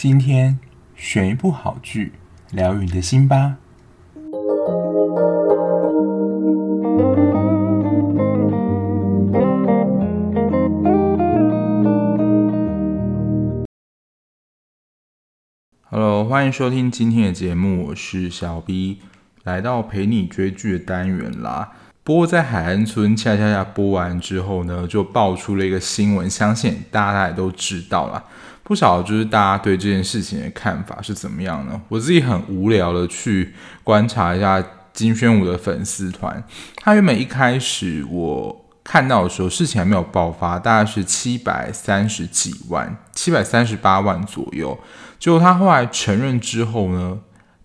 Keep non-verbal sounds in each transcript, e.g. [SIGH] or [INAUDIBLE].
今天选一部好剧，疗愈你的心吧。Hello，欢迎收听今天的节目，我是小 B，来到陪你追剧的单元啦。不过在海岸村恰恰恰播完之后呢，就爆出了一个新闻，相信大家也都知道了。不少就是大家对这件事情的看法是怎么样呢？我自己很无聊的去观察一下金宣武的粉丝团，他原本一开始我看到的时候，事情还没有爆发，大概是七百三十几万，七百三十八万左右。结果他后来承认之后呢，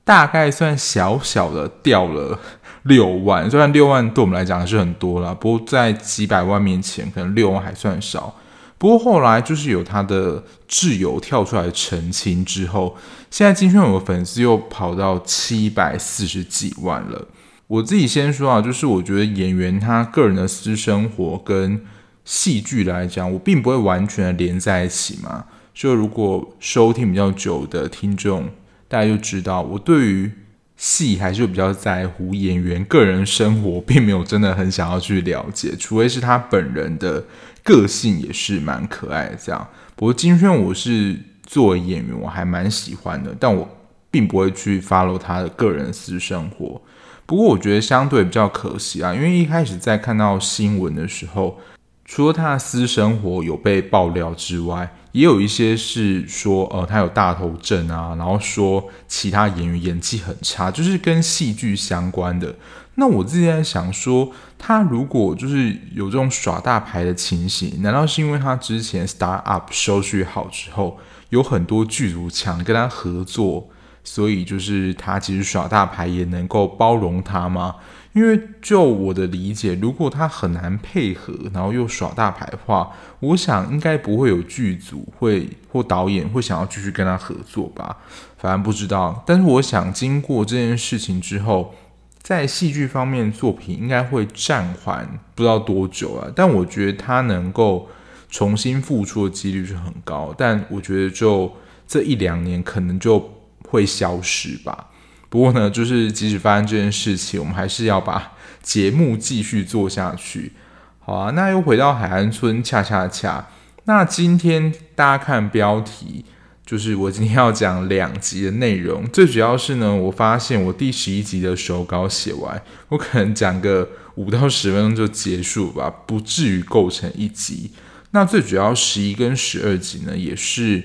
大概算小小的掉了。六万，虽然六万对我们来讲还是很多啦，不过在几百万面前，可能六万还算少。不过后来就是有他的挚友跳出来澄清之后，现在金宣武的粉丝又跑到七百四十几万了。我自己先说啊，就是我觉得演员他个人的私生活跟戏剧来讲，我并不会完全的连在一起嘛。就如果收听比较久的听众，大家就知道我对于。戏还是比较在乎演员个人生活，并没有真的很想要去了解，除非是他本人的个性也是蛮可爱的这样。不过金宣我是作为演员，我还蛮喜欢的，但我并不会去 follow 他的个人私生活。不过我觉得相对比较可惜啊，因为一开始在看到新闻的时候，除了他的私生活有被爆料之外，也有一些是说，呃，他有大头症啊，然后说其他演员演技很差，就是跟戏剧相关的。那我自己在想说，他如果就是有这种耍大牌的情形，难道是因为他之前 start up 收视好之后，有很多剧组抢跟他合作，所以就是他其实耍大牌也能够包容他吗？因为就我的理解，如果他很难配合，然后又耍大牌的话，我想应该不会有剧组会或导演会想要继续跟他合作吧。反正不知道，但是我想经过这件事情之后，在戏剧方面作品应该会暂缓不知道多久了。但我觉得他能够重新复出的几率是很高，但我觉得就这一两年可能就会消失吧。不过呢，就是即使发生这件事情，我们还是要把节目继续做下去。好啊，那又回到海岸村恰恰恰。那今天大家看标题，就是我今天要讲两集的内容。最主要是呢，我发现我第十一集的手稿写完，我可能讲个五到十分钟就结束吧，不至于构成一集。那最主要十一跟十二集呢，也是。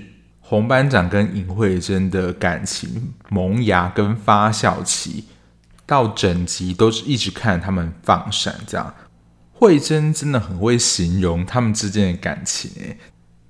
洪班长跟尹慧珍的感情萌芽跟发酵期，到整集都是一直看他们放闪，这样。慧珍真的很会形容他们之间的感情，诶，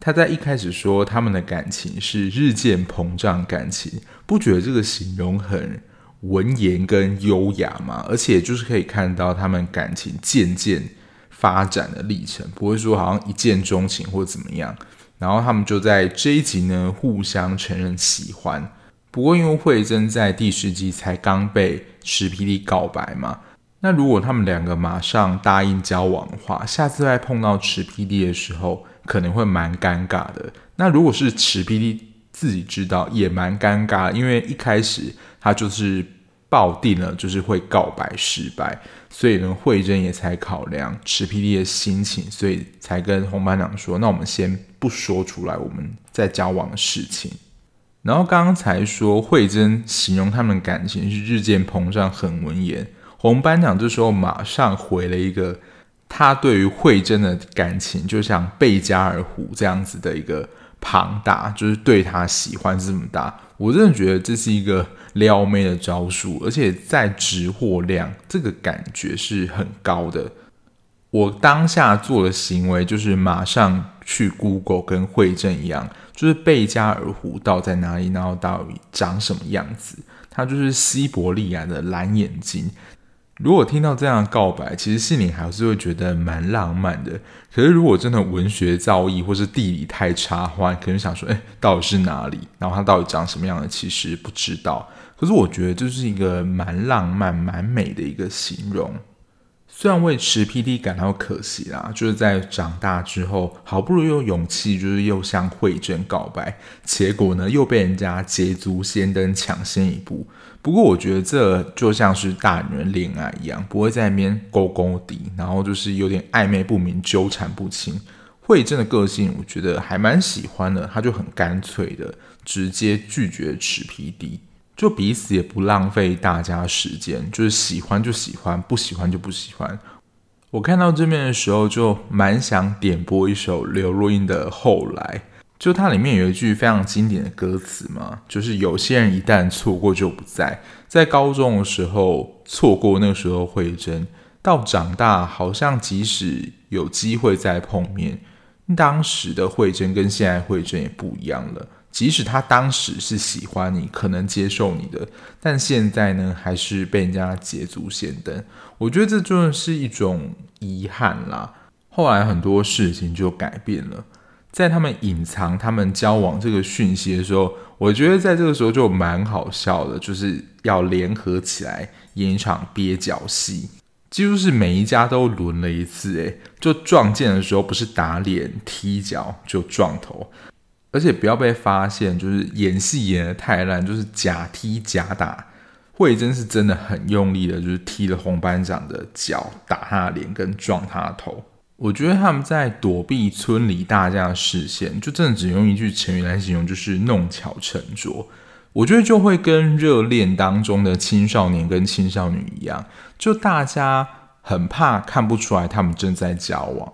他在一开始说他们的感情是日渐膨胀感情，不觉得这个形容很文言跟优雅吗？而且就是可以看到他们感情渐渐发展的历程，不会说好像一见钟情或怎么样。然后他们就在这一集呢，互相承认喜欢。不过因为慧珍在第十集才刚被池霹雳告白嘛，那如果他们两个马上答应交往的话，下次再碰到池霹雳的时候，可能会蛮尴尬的。那如果是池霹雳自己知道，也蛮尴尬，因为一开始他就是。抱定了就是会告白失败，所以呢，慧珍也才考量池霹雳的心情，所以才跟洪班长说：“那我们先不说出来我们在交往的事情。”然后刚刚才说慧珍形容他们感情是日渐膨胀，很文言。洪班长这时候马上回了一个，他对于慧珍的感情就像贝加尔湖这样子的一个庞大，就是对他喜欢这么大。我真的觉得这是一个撩妹的招数，而且在直货量这个感觉是很高的。我当下做的行为就是马上去 Google，跟惠正一样，就是贝加尔湖到在哪里，然后到底长什么样子？它就是西伯利亚的蓝眼睛。如果听到这样的告白，其实心里还是会觉得蛮浪漫的。可是如果真的文学造诣或是地理太差的话，可能想说，哎，到底是哪里？然后它到底长什么样的？其实不知道。可是我觉得这是一个蛮浪漫、蛮美的一个形容。虽然为池 PD 感到可惜啦，就是在长大之后，好不容易有勇气，就是又向慧珍告白，结果呢又被人家捷足先登抢先一步。不过我觉得这就像是大女人恋爱一样，不会在那边勾勾底，然后就是有点暧昧不明、纠缠不清。慧珍的个性，我觉得还蛮喜欢的，她就很干脆的直接拒绝池 PD。就彼此也不浪费大家时间，就是喜欢就喜欢，不喜欢就不喜欢。我看到这边的时候，就蛮想点播一首刘若英的《后来》，就它里面有一句非常经典的歌词嘛，就是有些人一旦错过就不在。在高中的时候错过那个时候慧珍，到长大好像即使有机会再碰面，当时的慧珍跟现在慧珍也不一样了。即使他当时是喜欢你，可能接受你的，但现在呢，还是被人家捷足先登。我觉得这就是一种遗憾啦。后来很多事情就改变了，在他们隐藏他们交往这个讯息的时候，我觉得在这个时候就蛮好笑的，就是要联合起来演一场蹩脚戏，几乎是每一家都轮了一次。诶，就撞见的时候不是打脸踢脚，就撞头。而且不要被发现，就是演戏演得太烂，就是假踢假打。慧珍是真的很用力的，就是踢了红班长的脚，打他的脸跟撞他的头。我觉得他们在躲避村里大家的视线，就真的只用一句成语来形容，就是弄巧成拙。我觉得就会跟热恋当中的青少年跟青少女一样，就大家很怕看不出来他们正在交往。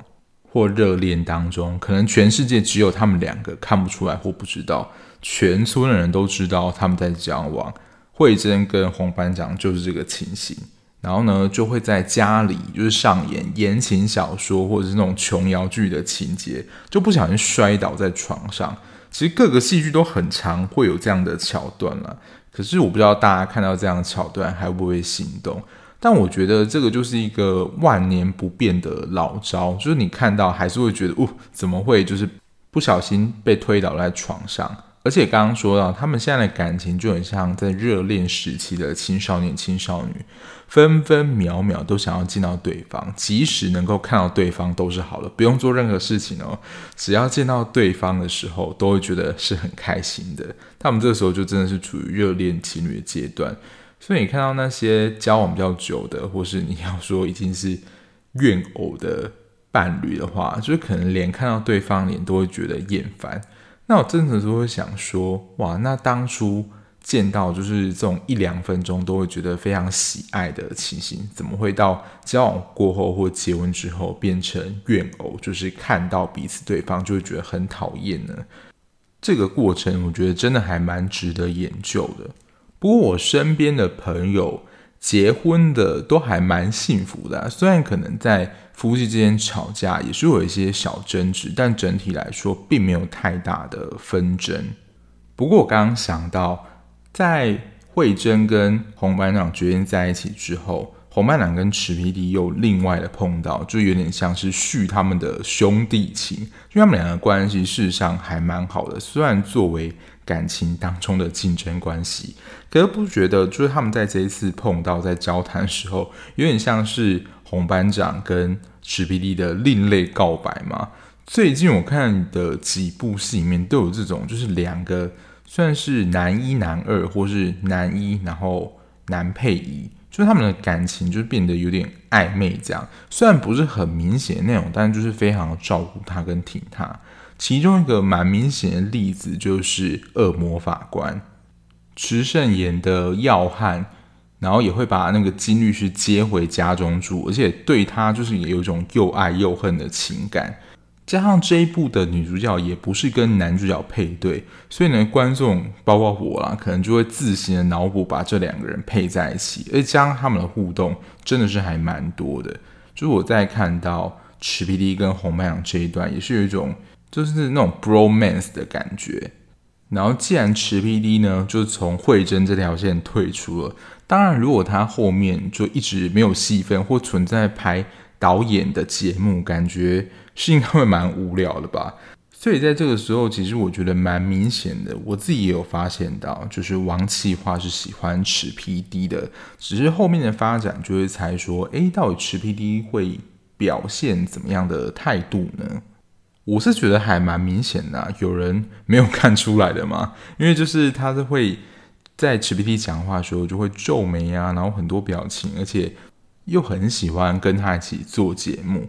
或热恋当中，可能全世界只有他们两个看不出来或不知道，全村的人都知道他们在交往。慧珍跟洪班长就是这个情形，然后呢，就会在家里就是上演言情小说或者是那种琼瑶剧的情节，就不小心摔倒在床上。其实各个戏剧都很常会有这样的桥段了，可是我不知道大家看到这样的桥段还会不会心动。但我觉得这个就是一个万年不变的老招，就是你看到还是会觉得，哦，怎么会就是不小心被推倒在床上？而且刚刚说到，他们现在的感情就很像在热恋时期的青少年、青少女，分分秒秒都想要见到对方，即使能够看到对方都是好的，不用做任何事情哦，只要见到对方的时候，都会觉得是很开心的。他们这个时候就真的是处于热恋情侣的阶段。所以你看到那些交往比较久的，或是你要说已经是怨偶的伴侣的话，就是可能连看到对方脸都会觉得厌烦。那我真的是会想说，哇，那当初见到就是这种一两分钟都会觉得非常喜爱的情形，怎么会到交往过后或结婚之后变成怨偶？就是看到彼此对方就会觉得很讨厌呢？这个过程我觉得真的还蛮值得研究的。不过我身边的朋友结婚的都还蛮幸福的，虽然可能在夫妻之间吵架也是有一些小争执，但整体来说并没有太大的纷争。不过我刚刚想到，在慧珍跟洪班长决定在一起之后，洪班长跟池皮迪又另外的碰到，就有点像是续他们的兄弟情，因为他们两个关系事实上还蛮好的，虽然作为。感情当中的竞争关系，可是不觉得就是他们在这一次碰到在交谈的时候，有点像是红班长跟池 PD 的另类告白吗？最近我看的几部戏里面都有这种，就是两个算是男一男二，或是男一然后男配一，就是他们的感情就变得有点暧昧这样。虽然不是很明显那种，但就是非常照顾他跟挺他。其中一个蛮明显的例子就是《恶魔法官》，池胜演的要汉，然后也会把那个金律师接回家中住，而且对他就是也有一种又爱又恨的情感。加上这一部的女主角也不是跟男主角配对，所以呢，观众包括我啦，可能就会自行的脑补把这两个人配在一起，而且加上他们的互动真的是还蛮多的。就是我在看到池 PD 跟洪班长这一段，也是有一种。就是那种 bromance 的感觉，然后既然池 PD 呢，就从慧珍这条线退出了，当然如果他后面就一直没有戏份或存在拍导演的节目，感觉是应该会蛮无聊的吧。所以在这个时候，其实我觉得蛮明显的，我自己也有发现到，就是王企划是喜欢吃 PD 的，只是后面的发展就会猜说，诶，到底吃 PD 会表现怎么样的态度呢？我是觉得还蛮明显的，有人没有看出来的吗？因为就是他是会在吃 PD 讲话的时候就会皱眉啊，然后很多表情，而且又很喜欢跟他一起做节目。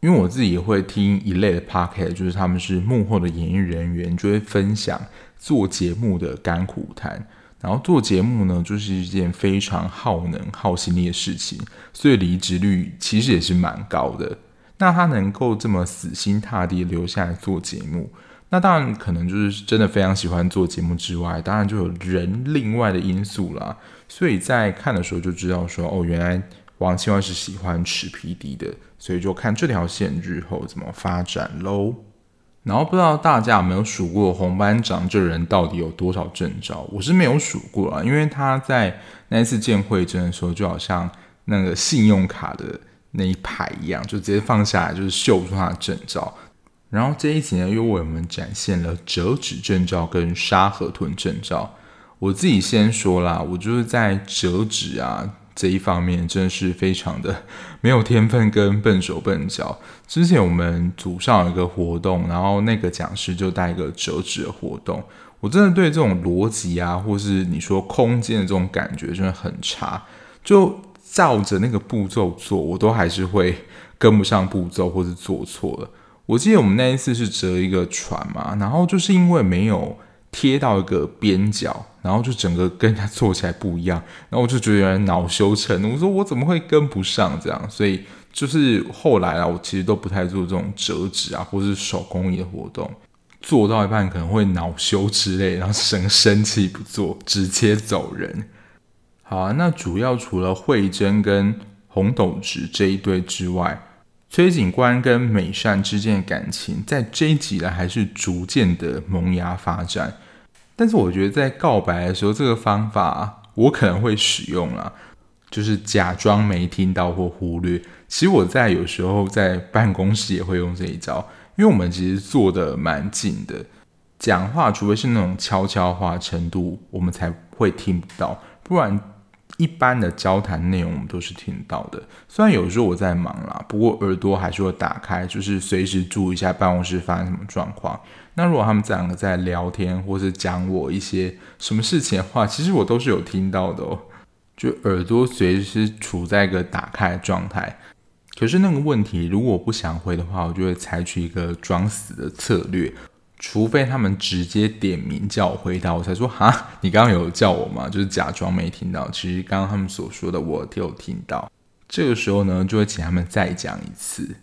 因为我自己也会听一类的 podcast，就是他们是幕后的演艺人员，就会分享做节目的甘苦谈。然后做节目呢，就是一件非常耗能、耗心力的事情，所以离职率其实也是蛮高的。那他能够这么死心塌地留下来做节目，那当然可能就是真的非常喜欢做节目之外，当然就有人另外的因素啦。所以在看的时候就知道说，哦，原来王企划是喜欢吃 PD 的。所以就看这条线日后怎么发展喽。然后不知道大家有没有数过红班长这人到底有多少证照？我是没有数过啊，因为他在那一次见惠珍的时候，就好像那个信用卡的那一排一样，就直接放下来，就是秀出他的证照。然后这一集呢，又为我们展现了折纸证照跟沙河豚证照。我自己先说啦，我就是在折纸啊。这一方面真的是非常的没有天分跟笨手笨脚。之前我们组上有一个活动，然后那个讲师就带一个折纸的活动，我真的对这种逻辑啊，或是你说空间的这种感觉真的很差。就照着那个步骤做，我都还是会 [LAUGHS] 跟不上步骤，或是做错了。我记得我们那一次是折一个船嘛，然后就是因为没有。贴到一个边角，然后就整个跟他做起来不一样，然后我就觉得有点恼羞成怒，我说我怎么会跟不上这样？所以就是后来啊，我其实都不太做这种折纸啊，或是手工艺的活动，做到一半可能会恼羞之类，然后整个生气不做，直接走人。好啊，那主要除了慧贞跟洪斗直这一对之外。崔警官跟美善之间的感情，在这一集呢，还是逐渐的萌芽发展。但是我觉得在告白的时候，这个方法我可能会使用啦，就是假装没听到或忽略。其实我在有时候在办公室也会用这一招，因为我们其实坐得蛮近的，讲话除非是那种悄悄话程度，我们才会听不到，不然。一般的交谈内容我们都是听到的，虽然有时候我在忙啦，不过耳朵还是会打开，就是随时注意一下办公室发生什么状况。那如果他们这两个在聊天，或是讲我一些什么事情的话，其实我都是有听到的哦，就耳朵随时处在一个打开的状态。可是那个问题，如果我不想回的话，我就会采取一个装死的策略。除非他们直接点名叫我回答，我才说哈，你刚刚有叫我吗？就是假装没听到。其实刚刚他们所说的我都有听到。这个时候呢，就会请他们再讲一次。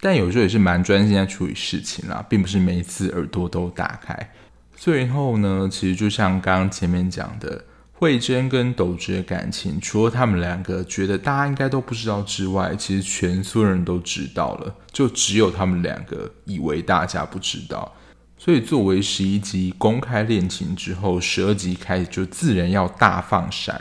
但有时候也是蛮专心在处理事情啦，并不是每一次耳朵都打开。最后呢，其实就像刚刚前面讲的，慧贞跟斗直的感情，除了他们两个觉得大家应该都不知道之外，其实全村人都知道了，就只有他们两个以为大家不知道。所以，作为十一集公开恋情之后，十二集开始就自然要大放闪。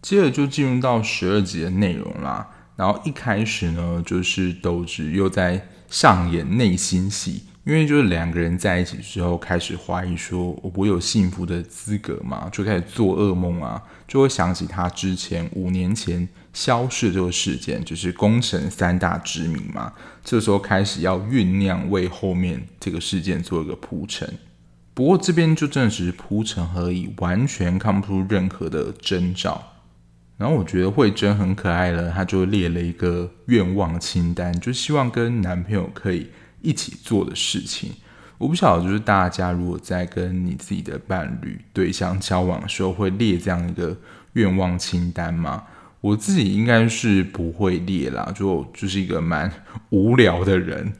接着就进入到十二集的内容啦。然后一开始呢，就是斗直又在上演内心戏，因为就是两个人在一起之后，开始怀疑说我有幸福的资格吗？就开始做噩梦啊，就会想起他之前五年前。消失这个事件就是功臣三大之谜嘛，这时候开始要酝酿为后面这个事件做一个铺陈。不过这边就真的只是铺陈而已，完全看不出任何的征兆。然后我觉得惠珍很可爱了，她就列了一个愿望清单，就希望跟男朋友可以一起做的事情。我不晓得，就是大家如果在跟你自己的伴侣对象交往的时候，会列这样一个愿望清单吗？我自己应该是不会列啦，就就是一个蛮无聊的人。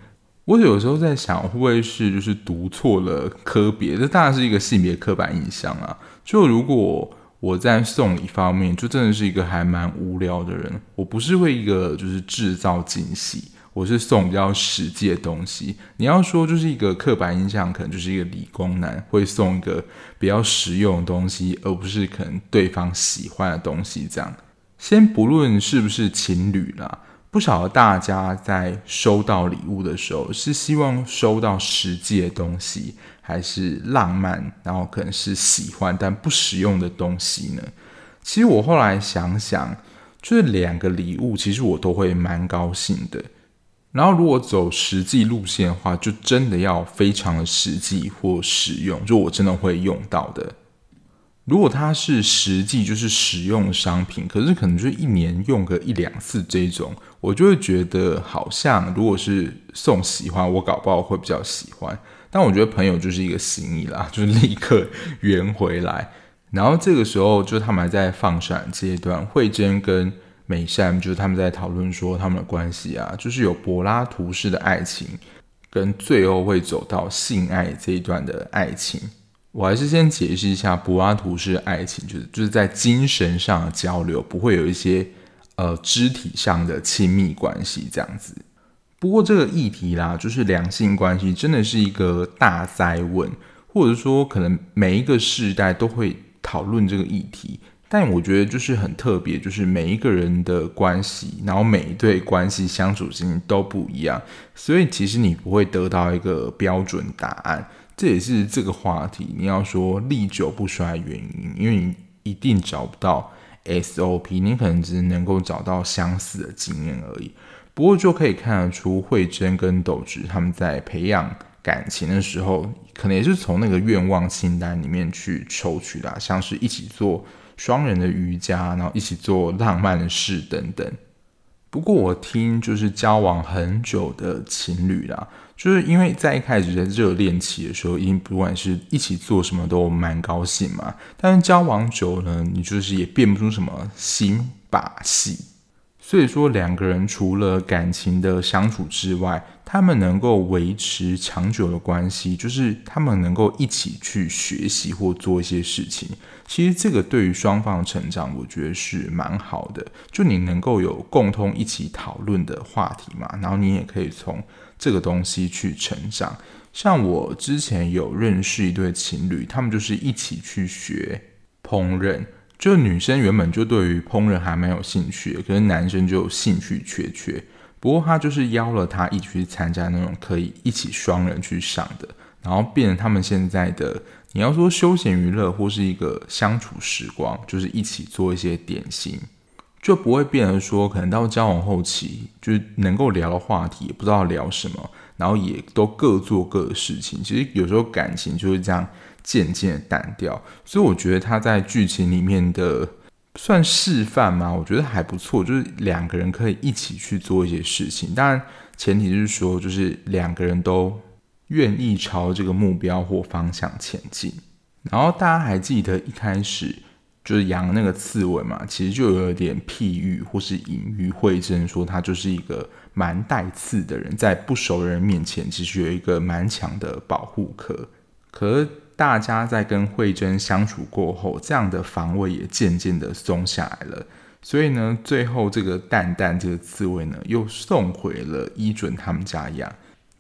我有时候在想，会不会是就是读错了科别？这当然是一个性别刻板印象啊。就如果我在送礼方面，就真的是一个还蛮无聊的人。我不是会一个就是制造惊喜，我是送比较实际的东西。你要说就是一个刻板印象，可能就是一个理工男会送一个比较实用的东西，而不是可能对方喜欢的东西这样。先不论是不是情侣啦，不晓得大家在收到礼物的时候，是希望收到实际的东西，还是浪漫，然后可能是喜欢但不实用的东西呢？其实我后来想想，就是两个礼物，其实我都会蛮高兴的。然后如果走实际路线的话，就真的要非常的实际或实用，就我真的会用到的。如果它是实际就是使用商品，可是可能就是一年用个一两次这种，我就会觉得好像如果是送喜欢，我搞不好会比较喜欢。但我觉得朋友就是一个心意啦，[LAUGHS] 就是立刻圆回来。然后这个时候就他们还在放闪阶段，慧珍跟。美善就是他们在讨论说他们的关系啊，就是有柏拉图式的爱情，跟最后会走到性爱这一段的爱情。我还是先解释一下柏拉图式爱情，就是就是在精神上的交流，不会有一些呃肢体上的亲密关系这样子。不过这个议题啦，就是两性关系真的是一个大哉问，或者说可能每一个世代都会讨论这个议题。但我觉得就是很特别，就是每一个人的关系，然后每一对关系相处性都不一样，所以其实你不会得到一个标准答案。这也是这个话题你要说历久不衰的原因，因为你一定找不到 SOP，你可能只能够找到相似的经验而已。不过就可以看得出，慧珍跟斗直他们在培养感情的时候，可能也是从那个愿望清单里面去抽取的，像是一起做。双人的瑜伽，然后一起做浪漫的事等等。不过我听就是交往很久的情侣啦，就是因为在一开始在热恋期的时候，因不管是一起做什么都蛮高兴嘛。但是交往久了，你就是也变不出什么新把戏。所以说，两个人除了感情的相处之外，他们能够维持长久的关系，就是他们能够一起去学习或做一些事情。其实这个对于双方的成长，我觉得是蛮好的。就你能够有共同一起讨论的话题嘛，然后你也可以从这个东西去成长。像我之前有认识一对情侣，他们就是一起去学烹饪。就女生原本就对于烹饪还蛮有兴趣，可是男生就兴趣缺缺。不过他就是邀了他一起去参加那种可以一起双人去上的，然后变成他们现在的你要说休闲娱乐或是一个相处时光，就是一起做一些点心，就不会变成说可能到交往后期就是能够聊的话题也不知道聊什么，然后也都各做各的事情。其实有时候感情就是这样。渐渐淡掉，所以我觉得他在剧情里面的算示范吗？我觉得还不错，就是两个人可以一起去做一些事情，当然前提是说，就是两个人都愿意朝这个目标或方向前进。然后大家还记得一开始就是杨那个刺猬嘛，其实就有点譬喻或是隐喻慧珍说他就是一个蛮带刺的人，在不熟人面前其实有一个蛮强的保护壳，可。大家在跟慧珍相处过后，这样的防卫也渐渐的松下来了。所以呢，最后这个蛋蛋这个刺猬呢，又送回了伊准他们家养。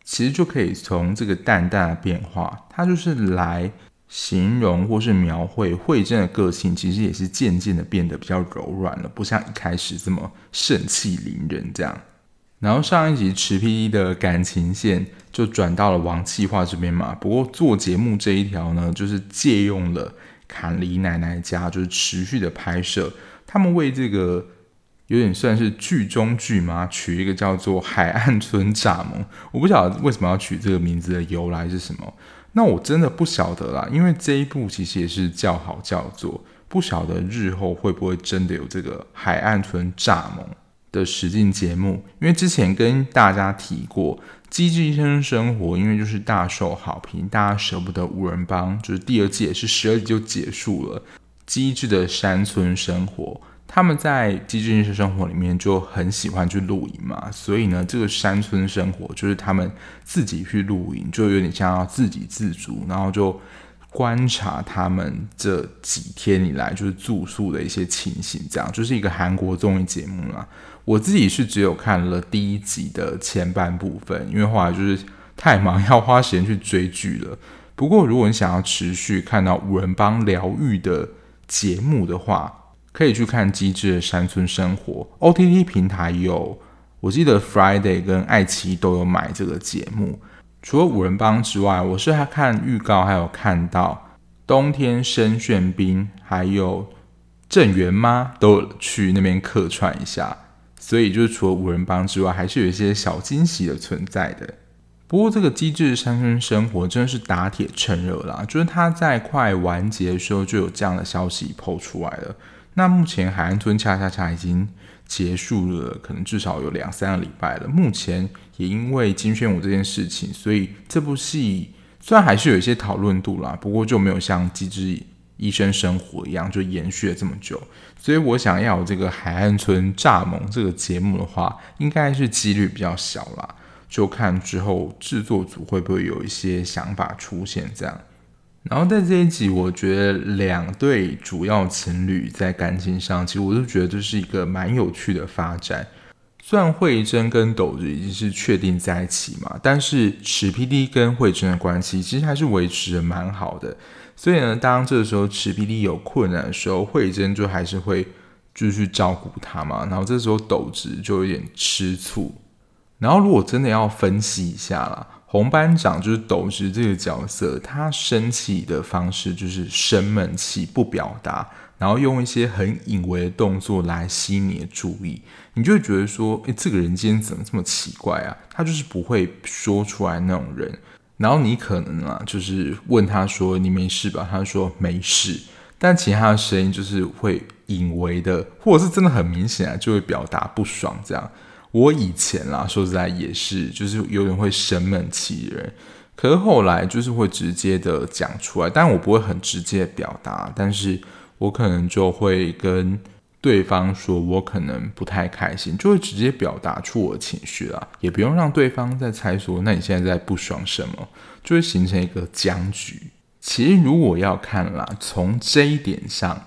其实就可以从这个蛋蛋的变化，它就是来形容或是描绘慧珍的个性，其实也是渐渐的变得比较柔软了，不像一开始这么盛气凌人这样。然后上一集池 PD 的感情线就转到了王企划这边嘛。不过做节目这一条呢，就是借用了坎里奶奶家，就是持续的拍摄。他们为这个有点算是剧中剧嘛，取一个叫做“海岸村蚱蜢”。我不晓得为什么要取这个名字的由来是什么。那我真的不晓得啦，因为这一部其实也是叫好叫座，不晓得日后会不会真的有这个海岸村蚱蜢的实境节目，因为之前跟大家提过《机智医生生活》，因为就是大受好评，大家舍不得五人帮，就是第二季也是十二集就结束了。机智的山村生活，他们在《机智医生生活》里面就很喜欢去露营嘛，所以呢，这个山村生活就是他们自己去露营，就有点像要自给自足，然后就观察他们这几天以来就是住宿的一些情形，这样就是一个韩国综艺节目啦。我自己是只有看了第一集的前半部分，因为后来就是太忙，要花时间去追剧了。不过，如果你想要持续看到五人帮疗愈的节目的话，可以去看《机智的山村生活》。OTT 平台有我记得 Friday 跟爱奇艺都有买这个节目。除了五人帮之外，我是还看预告，还有看到冬天申炫彬还有郑元妈都去那边客串一下，所以就是除了五人帮之外，还是有一些小惊喜的存在的。不过这个机智乡村生活真的是打铁趁热啦，就是它在快完结的时候就有这样的消息抛出来了。那目前海岸村恰恰恰已经结束了，可能至少有两三个礼拜了。目前也因为金宣武这件事情，所以这部戏虽然还是有一些讨论度啦，不过就没有像《机智医生生活》一样就延续了这么久。所以我想要这个海岸村蚱蜢这个节目的话，应该是几率比较小啦。就看之后制作组会不会有一些想法出现这样。然后在这一集，我觉得两对主要情侣在感情上，其实我都觉得这是一个蛮有趣的发展。虽然慧珍跟斗子已经是确定在一起嘛，但是池 PD 跟慧珍的关系其实还是维持的蛮好的。所以呢，当这个时候池 PD 有困难的时候，慧珍就还是会继续照顾他嘛。然后这时候斗子就有点吃醋。然后如果真的要分析一下啦。红班长就是斗直这个角色，他生气的方式就是生闷气，不表达，然后用一些很隐微的动作来吸你的注意，你就会觉得说，诶，这个人今天怎么这么奇怪啊？他就是不会说出来那种人。然后你可能啊，就是问他说：“你没事吧？”他说：“没事。”但其他的声音就是会隐微的，或者是真的很明显啊，就会表达不爽这样。我以前啦，说实在也是，就是有点会生闷气人，可是后来就是会直接的讲出来，但我不会很直接表达，但是我可能就会跟对方说，我可能不太开心，就会直接表达出我的情绪啦，也不用让对方再猜说，那你现在在不爽什么，就会形成一个僵局。其实如果要看啦，从这一点上。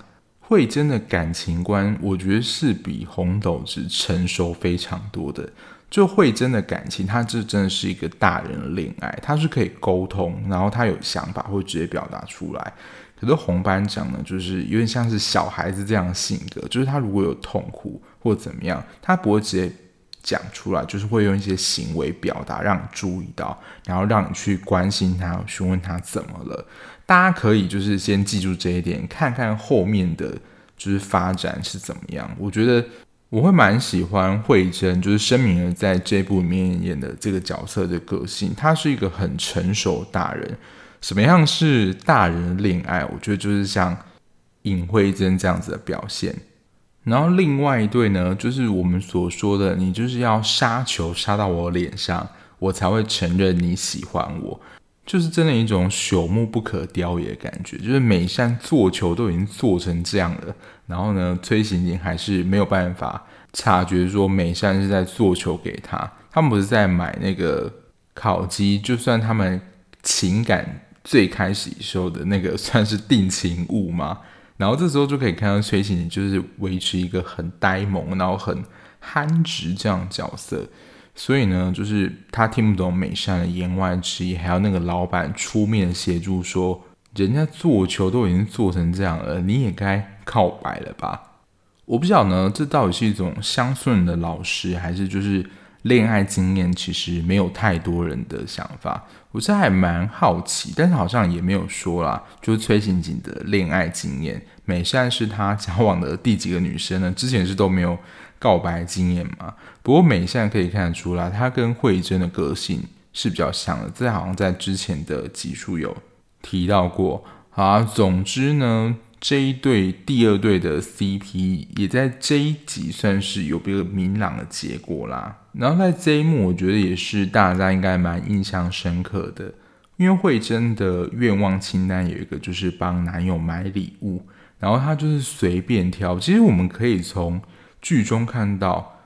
慧真的感情观，我觉得是比红豆子成熟非常多的。就慧真的感情，他这真的是一个大人的恋爱，他是可以沟通，然后他有想法会直接表达出来。可是红班长呢，就是有点像是小孩子这样性格，就是他如果有痛苦或怎么样，他不会直接讲出来，就是会用一些行为表达，让你注意到，然后让你去关心他，询问他怎么了。大家可以就是先记住这一点，看看后面的就是发展是怎么样。我觉得我会蛮喜欢慧珍，就是申敏儿在这部里面演的这个角色的个性，她是一个很成熟大人。什么样是大人恋爱？我觉得就是像尹慧珍这样子的表现。然后另外一对呢，就是我们所说的，你就是要杀球杀到我脸上，我才会承认你喜欢我。就是真的一种朽木不可雕也的感觉，就是美善做球都已经做成这样了，然后呢，崔行景还是没有办法察觉说美善是在做球给他，他们不是在买那个烤鸡，就算他们情感最开始时候的那个算是定情物吗，然后这时候就可以看到崔行景就是维持一个很呆萌，然后很憨直这样角色。所以呢，就是他听不懂美善的言外之意，还要那个老板出面协助说，人家做球都已经做成这样了，你也该告白了吧？我不晓得呢，这到底是一种乡村人的老师，还是就是恋爱经验其实没有太多人的想法？我是还蛮好奇，但是好像也没有说啦，就是崔刑警的恋爱经验，美善是他交往的第几个女生呢？之前是都没有。告白经验嘛，不过美善可以看得出来，他跟慧珍的个性是比较像的。这好像在之前的集数有提到过。好啊，总之呢，这一对第二对的 CP 也在这一集算是有比较明朗的结果啦。然后在这一幕，我觉得也是大家应该蛮印象深刻的，因为慧珍的愿望清单有一个就是帮男友买礼物，然后她就是随便挑。其实我们可以从剧中看到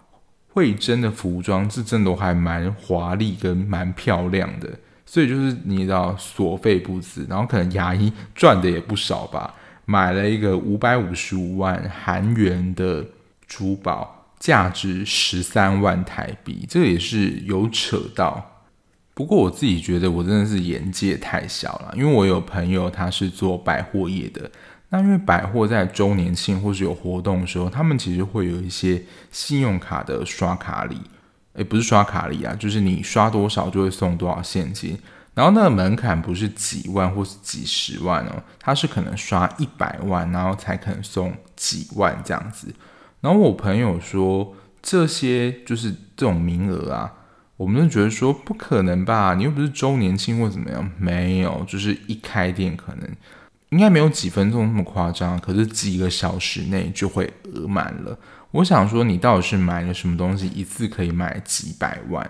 慧珍的服装是真的还蛮华丽跟蛮漂亮的，所以就是你知道所费不貲，然后可能牙医赚的也不少吧，买了一个五百五十五万韩元的珠宝，价值十三万台币，这也是有扯到。不过我自己觉得我真的是眼界太小了，因为我有朋友他是做百货业的。那因为百货在周年庆或是有活动的时候，他们其实会有一些信用卡的刷卡礼，诶，不是刷卡礼啊，就是你刷多少就会送多少现金。然后那个门槛不是几万或是几十万哦，它是可能刷一百万，然后才可能送几万这样子。然后我朋友说，这些就是这种名额啊，我们都觉得说不可能吧？你又不是周年庆或怎么样，没有，就是一开店可能应该没有几分钟那么夸张，可是几个小时内就会额满了。我想说，你到底是买了什么东西，一次可以买几百万？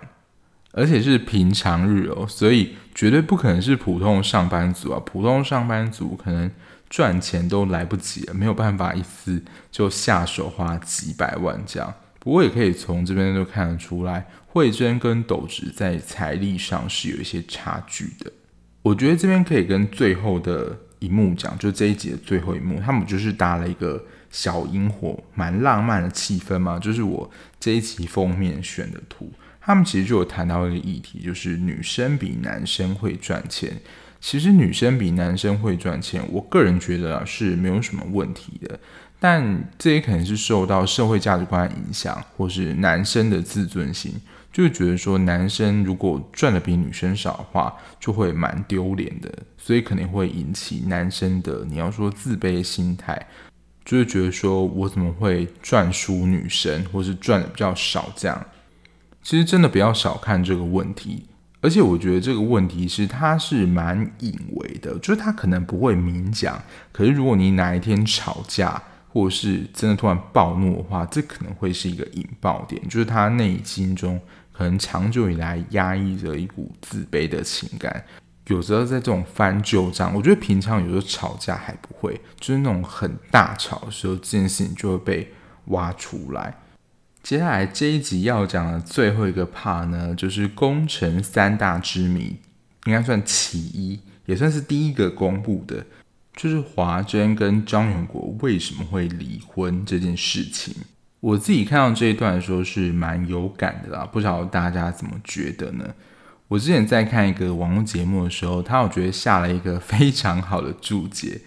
而且是平常日哦，所以绝对不可能是普通上班族啊！普通上班族可能赚钱都来不及了，没有办法一次就下手花几百万这样。不过也可以从这边就看得出来，慧珍跟斗直在财力上是有一些差距的。我觉得这边可以跟最后的一幕讲，就这一集的最后一幕，他们就是搭了一个小萤火，蛮浪漫的气氛嘛，就是我这一集封面选的图。他们其实就有谈到一个议题，就是女生比男生会赚钱。其实女生比男生会赚钱，我个人觉得是没有什么问题的。但这也可能是受到社会价值观的影响，或是男生的自尊心，就会觉得说男生如果赚的比女生少的话，就会蛮丢脸的，所以可能会引起男生的你要说自卑心态，就会觉得说我怎么会赚输女生，或是赚的比较少这样。其实真的不要小看这个问题，而且我觉得这个问题是他是蛮隐微的，就是他可能不会明讲，可是如果你哪一天吵架，或是真的突然暴怒的话，这可能会是一个引爆点，就是他内心中可能长久以来压抑着一股自卑的情感，有时候在这种翻旧账，我觉得平常有时候吵架还不会，就是那种很大吵的时候，这件事情就会被挖出来。接下来这一集要讲的最后一个 part 呢，就是宫城三大之谜，应该算其一，也算是第一个公布的，就是华珍跟张远国为什么会离婚这件事情。我自己看到这一段的时候是蛮有感的啦，不知道大家怎么觉得呢？我之前在看一个网络节目的时候，他我觉得下了一个非常好的注解。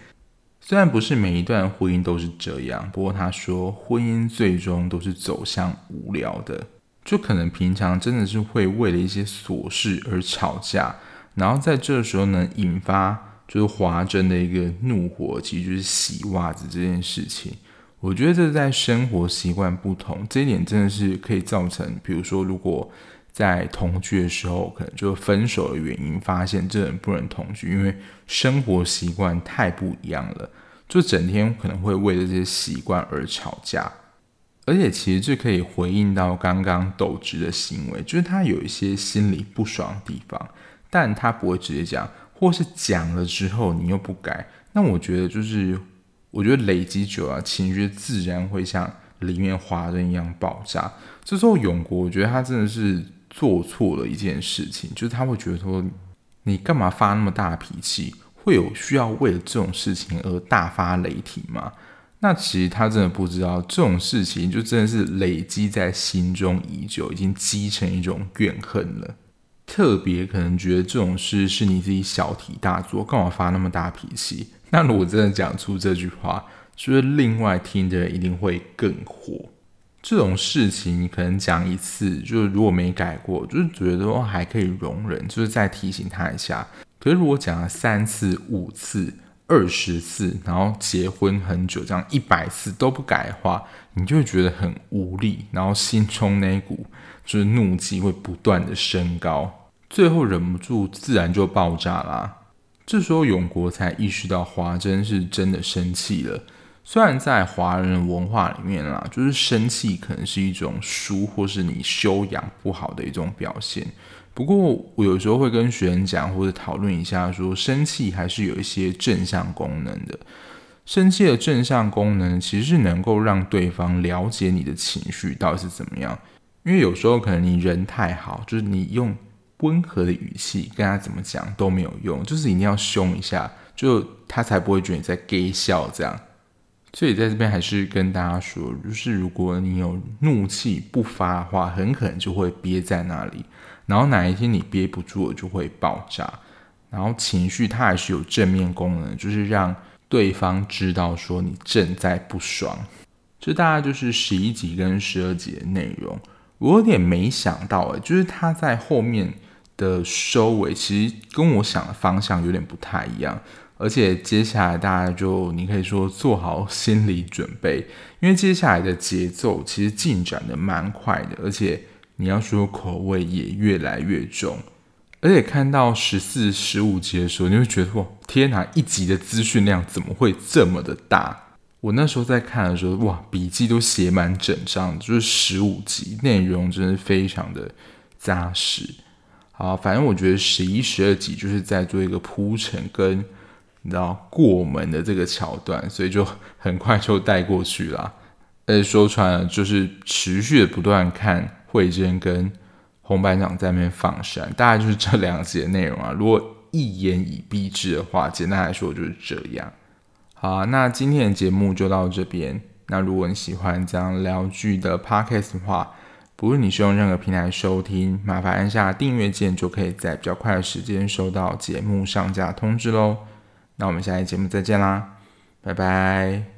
虽然不是每一段婚姻都是这样，不过他说婚姻最终都是走向无聊的，就可能平常真的是会为了一些琐事而吵架，然后在这时候呢，引发就是华真的一个怒火，其实就是洗袜子这件事情。我觉得这在生活习惯不同，这一点真的是可以造成，比如说如果。在同居的时候，可能就分手的原因，发现这人不能同居，因为生活习惯太不一样了，就整天可能会为了这些习惯而吵架。而且其实这可以回应到刚刚斗直的行为，就是他有一些心里不爽的地方，但他不会直接讲，或是讲了之后你又不改，那我觉得就是，我觉得累积久了，情绪自然会像里面华人一样爆炸。这时候永国，我觉得他真的是。做错了一件事情，就是他会觉得说，你干嘛发那么大脾气？会有需要为了这种事情而大发雷霆吗？那其实他真的不知道，这种事情就真的是累积在心中已久，已经积成一种怨恨了。特别可能觉得这种事是你自己小题大做，干嘛发那么大脾气？那如果真的讲出这句话，就是另外听的人一定会更火。这种事情你可能讲一次，就是如果没改过，就是觉得还可以容忍，就是再提醒他一下。可是如果讲了三次、五次、二十次，然后结婚很久，这样一百次都不改的话，你就会觉得很无力，然后心中那股就是怒气会不断的升高，最后忍不住自然就爆炸啦。这时候永国才意识到华真是真的生气了。虽然在华人文化里面啦，就是生气可能是一种输或是你修养不好的一种表现。不过我有时候会跟学生讲或者讨论一下，说生气还是有一些正向功能的。生气的正向功能其实是能够让对方了解你的情绪到底是怎么样。因为有时候可能你人太好，就是你用温和的语气跟他怎么讲都没有用，就是一定要凶一下，就他才不会觉得你在给笑这样。所以在这边还是跟大家说，就是如果你有怒气不发的话，很可能就会憋在那里，然后哪一天你憋不住了就会爆炸。然后情绪它还是有正面功能，就是让对方知道说你正在不爽。这大概就是十一集跟十二集的内容。我有点没想到诶，就是他在后面的收尾，其实跟我想的方向有点不太一样。而且接下来大家就你可以说做好心理准备，因为接下来的节奏其实进展的蛮快的，而且你要说口味也越来越重。而且看到十四、十五集的时候，你会觉得哇，天哪！一集的资讯量怎么会这么的大？我那时候在看的时候，哇，笔记都写满整张，就是十五集内容真的非常的扎实。好，反正我觉得十一、十二集就是在做一个铺陈跟。你知道过门的这个桥段，所以就很快就带过去了。而且说穿了，就是持续的不断看慧珍跟红班长在那边放闪，大概就是这两集的内容啊。如果一言以蔽之的话，简单来说就是这样。好，那今天的节目就到这边。那如果你喜欢这样聊剧的 podcast 的话，不论你是用任何平台收听，麻烦按下订阅键，就可以在比较快的时间收到节目上架通知喽。那我们下期节目再见啦，拜拜。